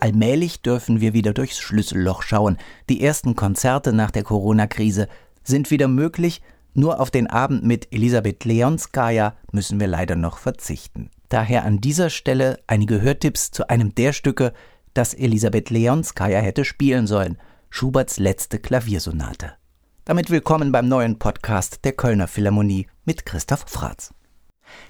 Allmählich dürfen wir wieder durchs Schlüsselloch schauen. Die ersten Konzerte nach der Corona-Krise sind wieder möglich, nur auf den Abend mit Elisabeth Leonskaya müssen wir leider noch verzichten. Daher an dieser Stelle einige Hörtipps zu einem der Stücke, das Elisabeth Leonskaya hätte spielen sollen, Schuberts letzte Klaviersonate. Damit willkommen beim neuen Podcast der Kölner Philharmonie mit Christoph Fratz.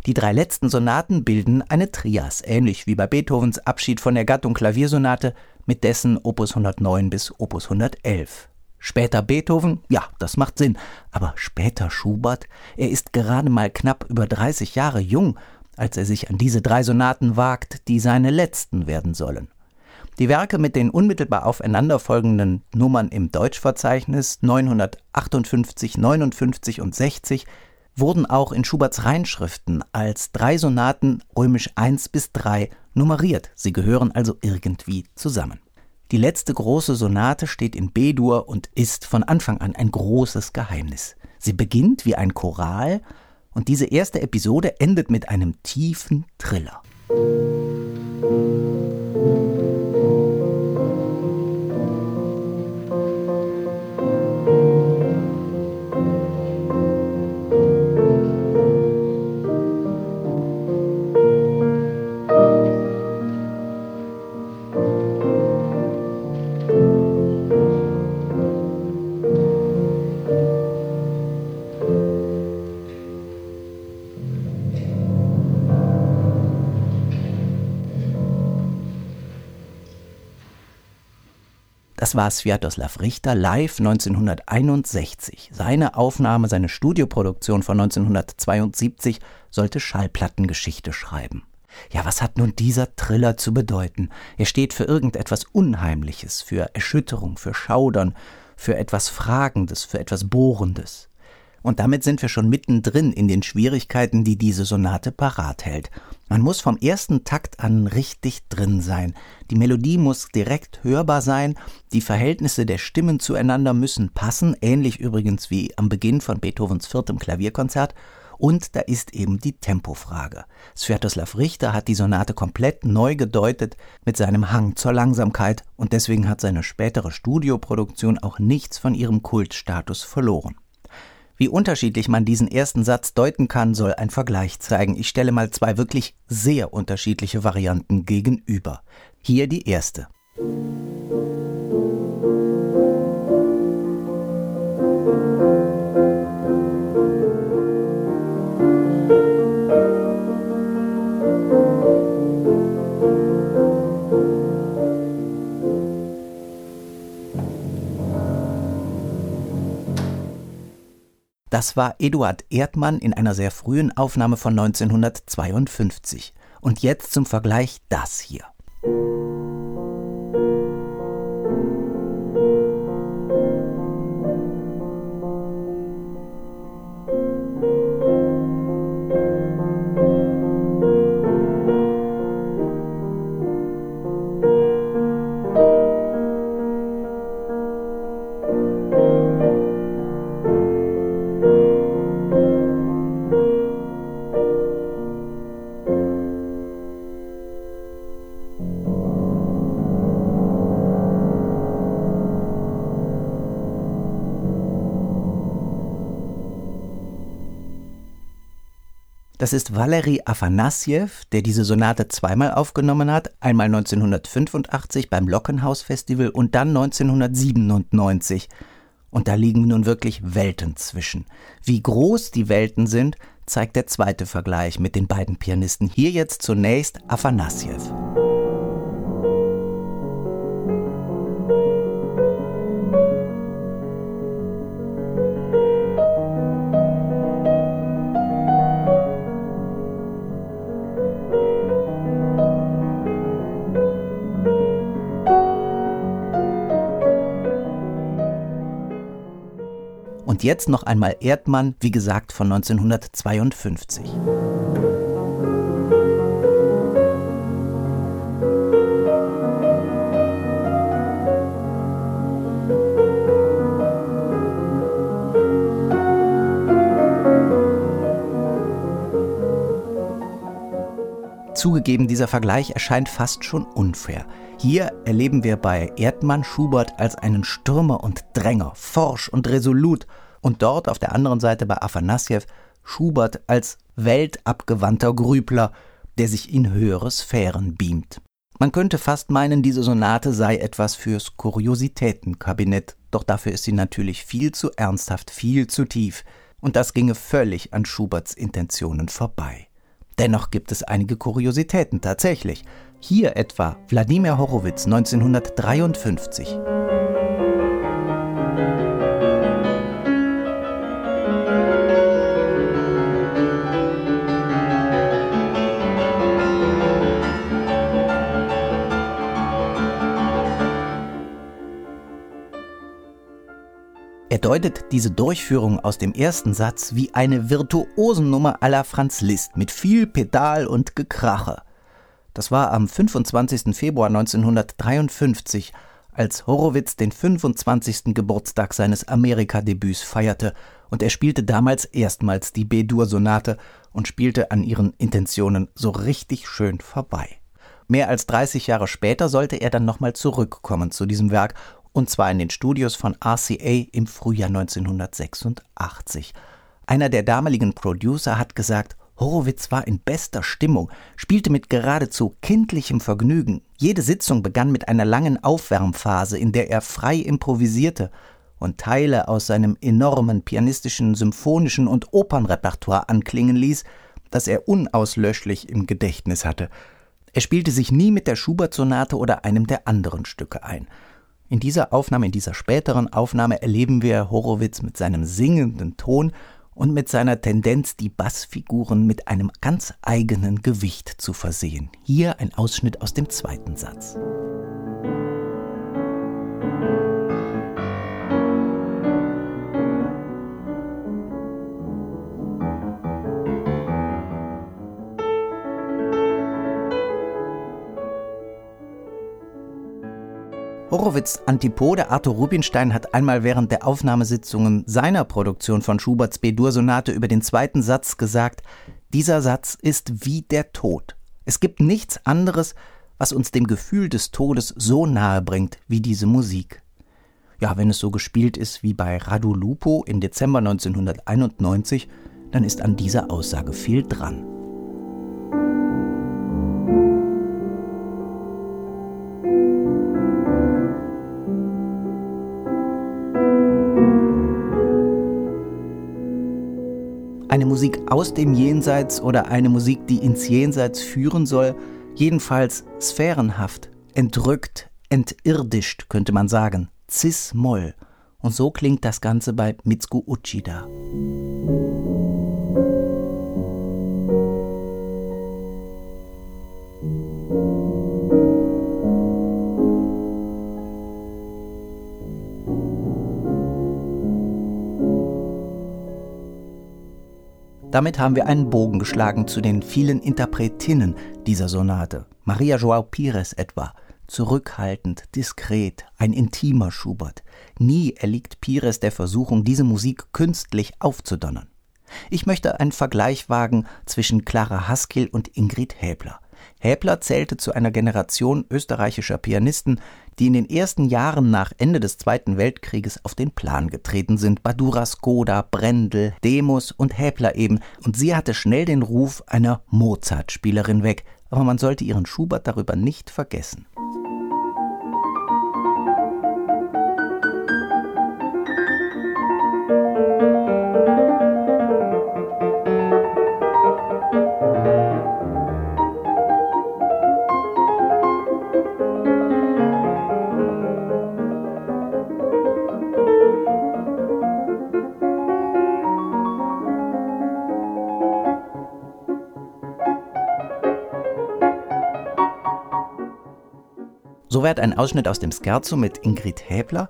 Die drei letzten Sonaten bilden eine Trias, ähnlich wie bei Beethovens Abschied von der Gattung Klaviersonate mit dessen Opus 109 bis Opus 111. Später Beethoven, ja, das macht Sinn, aber später Schubert, er ist gerade mal knapp über 30 Jahre jung, als er sich an diese drei Sonaten wagt, die seine letzten werden sollen. Die Werke mit den unmittelbar aufeinanderfolgenden Nummern im Deutschverzeichnis 958, 59 und 60 wurden auch in Schuberts Reinschriften als drei Sonaten römisch 1 bis 3 nummeriert. Sie gehören also irgendwie zusammen. Die letzte große Sonate steht in B-Dur und ist von Anfang an ein großes Geheimnis. Sie beginnt wie ein Choral und diese erste Episode endet mit einem tiefen Triller. Das war Sviatoslav Richter live 1961. Seine Aufnahme, seine Studioproduktion von 1972 sollte Schallplattengeschichte schreiben. Ja, was hat nun dieser Triller zu bedeuten? Er steht für irgendetwas Unheimliches, für Erschütterung, für Schaudern, für etwas Fragendes, für etwas Bohrendes. Und damit sind wir schon mittendrin in den Schwierigkeiten, die diese Sonate parat hält. Man muss vom ersten Takt an richtig drin sein. Die Melodie muss direkt hörbar sein, die Verhältnisse der Stimmen zueinander müssen passen, ähnlich übrigens wie am Beginn von Beethovens viertem Klavierkonzert, und da ist eben die Tempofrage. Sviatoslav Richter hat die Sonate komplett neu gedeutet mit seinem Hang zur Langsamkeit und deswegen hat seine spätere Studioproduktion auch nichts von ihrem Kultstatus verloren. Wie unterschiedlich man diesen ersten Satz deuten kann, soll ein Vergleich zeigen. Ich stelle mal zwei wirklich sehr unterschiedliche Varianten gegenüber. Hier die erste. Das war Eduard Erdmann in einer sehr frühen Aufnahme von 1952. Und jetzt zum Vergleich das hier. Das ist Valery Afanasjew, der diese Sonate zweimal aufgenommen hat, einmal 1985 beim Lockenhaus Festival und dann 1997. Und da liegen nun wirklich Welten zwischen. Wie groß die Welten sind, zeigt der zweite Vergleich mit den beiden Pianisten. Hier jetzt zunächst Afanasjew. Und jetzt noch einmal Erdmann, wie gesagt von 1952. Zugegeben, dieser Vergleich erscheint fast schon unfair. Hier erleben wir bei Erdmann Schubert als einen Stürmer und Dränger, forsch und resolut, und dort auf der anderen Seite bei Afanassjew Schubert als weltabgewandter Grübler, der sich in höhere Sphären beamt. Man könnte fast meinen, diese Sonate sei etwas fürs Kuriositätenkabinett, doch dafür ist sie natürlich viel zu ernsthaft, viel zu tief, und das ginge völlig an Schuberts Intentionen vorbei. Dennoch gibt es einige Kuriositäten tatsächlich. Hier etwa Wladimir Horowitz 1953. Er deutet diese Durchführung aus dem ersten Satz wie eine Virtuosennummer la Franz Liszt mit viel Pedal und Gekrache. Das war am 25. Februar 1953, als Horowitz den 25. Geburtstag seines Amerika-Debüts feierte und er spielte damals erstmals die B-Dur-Sonate und spielte an ihren Intentionen so richtig schön vorbei. Mehr als 30 Jahre später sollte er dann nochmal zurückkommen zu diesem Werk und zwar in den Studios von RCA im Frühjahr 1986. Einer der damaligen Producer hat gesagt, Horowitz war in bester Stimmung, spielte mit geradezu kindlichem Vergnügen. Jede Sitzung begann mit einer langen Aufwärmphase, in der er frei improvisierte und Teile aus seinem enormen pianistischen, symphonischen und Opernrepertoire anklingen ließ, das er unauslöschlich im Gedächtnis hatte. Er spielte sich nie mit der Schubert-Sonate oder einem der anderen Stücke ein. In dieser Aufnahme, in dieser späteren Aufnahme erleben wir Horowitz mit seinem singenden Ton und mit seiner Tendenz, die Bassfiguren mit einem ganz eigenen Gewicht zu versehen. Hier ein Ausschnitt aus dem zweiten Satz. Horowitz Antipode Arthur Rubinstein hat einmal während der Aufnahmesitzungen seiner Produktion von Schuberts B-Dur-Sonate über den zweiten Satz gesagt, dieser Satz ist wie der Tod. Es gibt nichts anderes, was uns dem Gefühl des Todes so nahe bringt wie diese Musik. Ja, wenn es so gespielt ist wie bei Radu Lupo im Dezember 1991, dann ist an dieser Aussage viel dran. Musik aus dem Jenseits oder eine Musik, die ins Jenseits führen soll, jedenfalls sphärenhaft, entrückt, entirdischt, könnte man sagen, Cis-Moll. Und so klingt das Ganze bei Mitsuko Uchida. Damit haben wir einen Bogen geschlagen zu den vielen Interpretinnen dieser Sonate. Maria Joao Pires etwa. Zurückhaltend, diskret, ein intimer Schubert. Nie erliegt Pires der Versuchung, diese Musik künstlich aufzudonnern. Ich möchte einen Vergleich wagen zwischen Clara Haskell und Ingrid Häbler. Häbler zählte zu einer Generation österreichischer Pianisten, die in den ersten Jahren nach Ende des Zweiten Weltkrieges auf den Plan getreten sind. Badura Skoda, Brendel, Demus und Häbler eben. Und sie hatte schnell den Ruf einer Mozart-Spielerin weg. Aber man sollte ihren Schubert darüber nicht vergessen. Soweit ein Ausschnitt aus dem Scherzo mit Ingrid Häbler.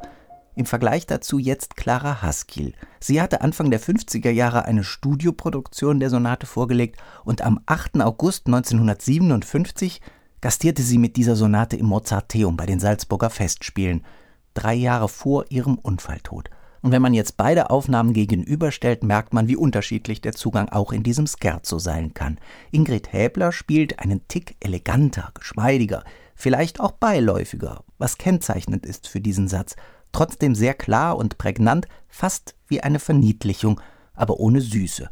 Im Vergleich dazu jetzt Clara Haskell. Sie hatte Anfang der 50er Jahre eine Studioproduktion der Sonate vorgelegt und am 8. August 1957 gastierte sie mit dieser Sonate im Mozarteum bei den Salzburger Festspielen, drei Jahre vor ihrem Unfalltod. Und wenn man jetzt beide Aufnahmen gegenüberstellt, merkt man, wie unterschiedlich der Zugang auch in diesem Scherzo sein kann. Ingrid Häbler spielt einen Tick eleganter, geschmeidiger, vielleicht auch beiläufiger, was kennzeichnend ist für diesen Satz, trotzdem sehr klar und prägnant, fast wie eine Verniedlichung, aber ohne Süße.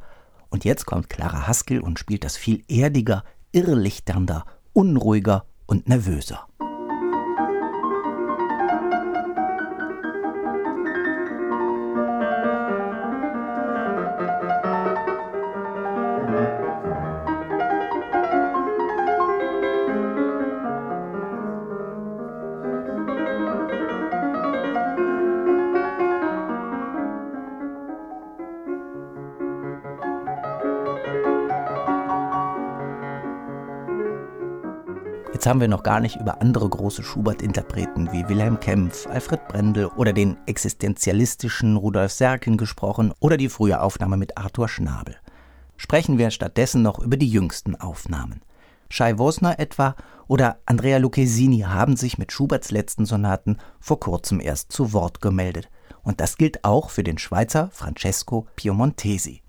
Und jetzt kommt Clara Haskell und spielt das viel erdiger, irrlichternder, unruhiger und nervöser. Haben wir noch gar nicht über andere große Schubert-Interpreten wie Wilhelm Kempf, Alfred Brendel oder den existenzialistischen Rudolf Serkin gesprochen oder die frühe Aufnahme mit Arthur Schnabel. Sprechen wir stattdessen noch über die jüngsten Aufnahmen. Shai Wosner etwa oder Andrea Lucchesini haben sich mit Schuberts letzten Sonaten vor kurzem erst zu Wort gemeldet. Und das gilt auch für den Schweizer Francesco Piemontesi.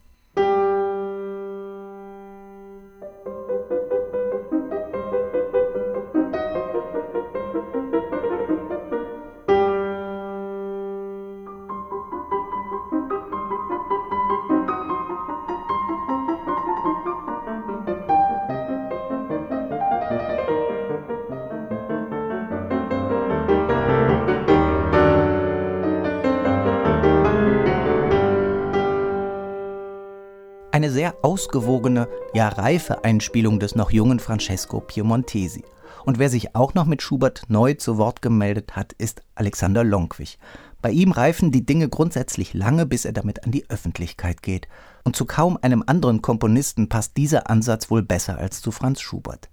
Sehr ausgewogene, ja reife Einspielung des noch jungen Francesco Piemontesi. Und wer sich auch noch mit Schubert neu zu Wort gemeldet hat, ist Alexander Lonkwich. Bei ihm reifen die Dinge grundsätzlich lange, bis er damit an die Öffentlichkeit geht. Und zu kaum einem anderen Komponisten passt dieser Ansatz wohl besser als zu Franz Schubert.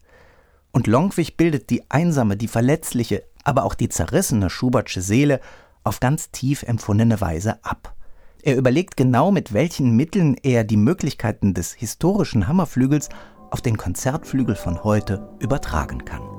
Und Lonkwich bildet die einsame, die verletzliche, aber auch die zerrissene Schubertsche Seele auf ganz tief empfundene Weise ab. Er überlegt genau, mit welchen Mitteln er die Möglichkeiten des historischen Hammerflügels auf den Konzertflügel von heute übertragen kann.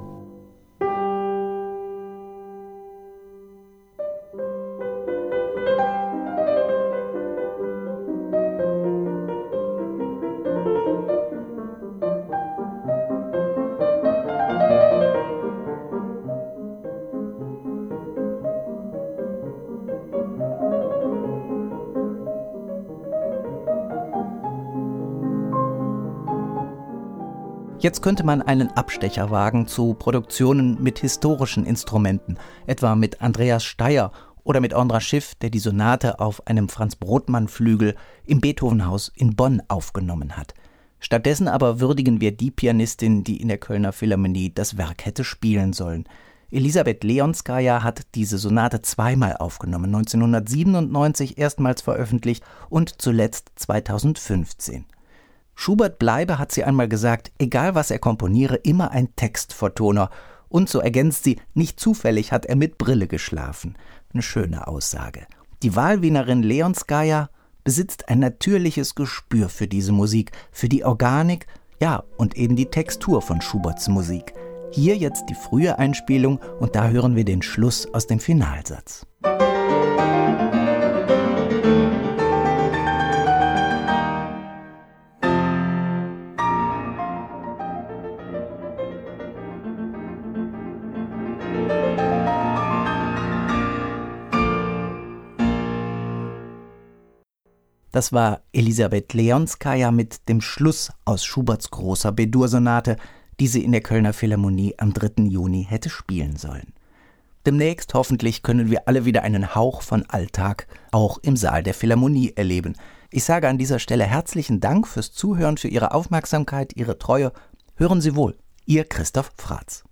Jetzt könnte man einen Abstecher wagen zu Produktionen mit historischen Instrumenten, etwa mit Andreas Steyer oder mit Andra Schiff, der die Sonate auf einem Franz Brodmann Flügel im Beethovenhaus in Bonn aufgenommen hat. Stattdessen aber würdigen wir die Pianistin, die in der Kölner Philharmonie das Werk hätte spielen sollen. Elisabeth Leonskaya hat diese Sonate zweimal aufgenommen, 1997 erstmals veröffentlicht und zuletzt 2015. Schubert bleibe, hat sie einmal gesagt, egal was er komponiere, immer ein Textvertoner. Und so ergänzt sie, nicht zufällig hat er mit Brille geschlafen. Eine schöne Aussage. Die Wahlwienerin Leonskaya besitzt ein natürliches Gespür für diese Musik, für die Organik, ja, und eben die Textur von Schuberts Musik. Hier jetzt die frühe Einspielung und da hören wir den Schluss aus dem Finalsatz. Das war Elisabeth Leonskaya mit dem Schluss aus Schuberts großer Bedur-Sonate, die sie in der Kölner Philharmonie am 3. Juni hätte spielen sollen. Demnächst hoffentlich können wir alle wieder einen Hauch von Alltag auch im Saal der Philharmonie erleben. Ich sage an dieser Stelle herzlichen Dank fürs Zuhören, für Ihre Aufmerksamkeit, Ihre Treue. Hören Sie wohl, Ihr Christoph Fratz.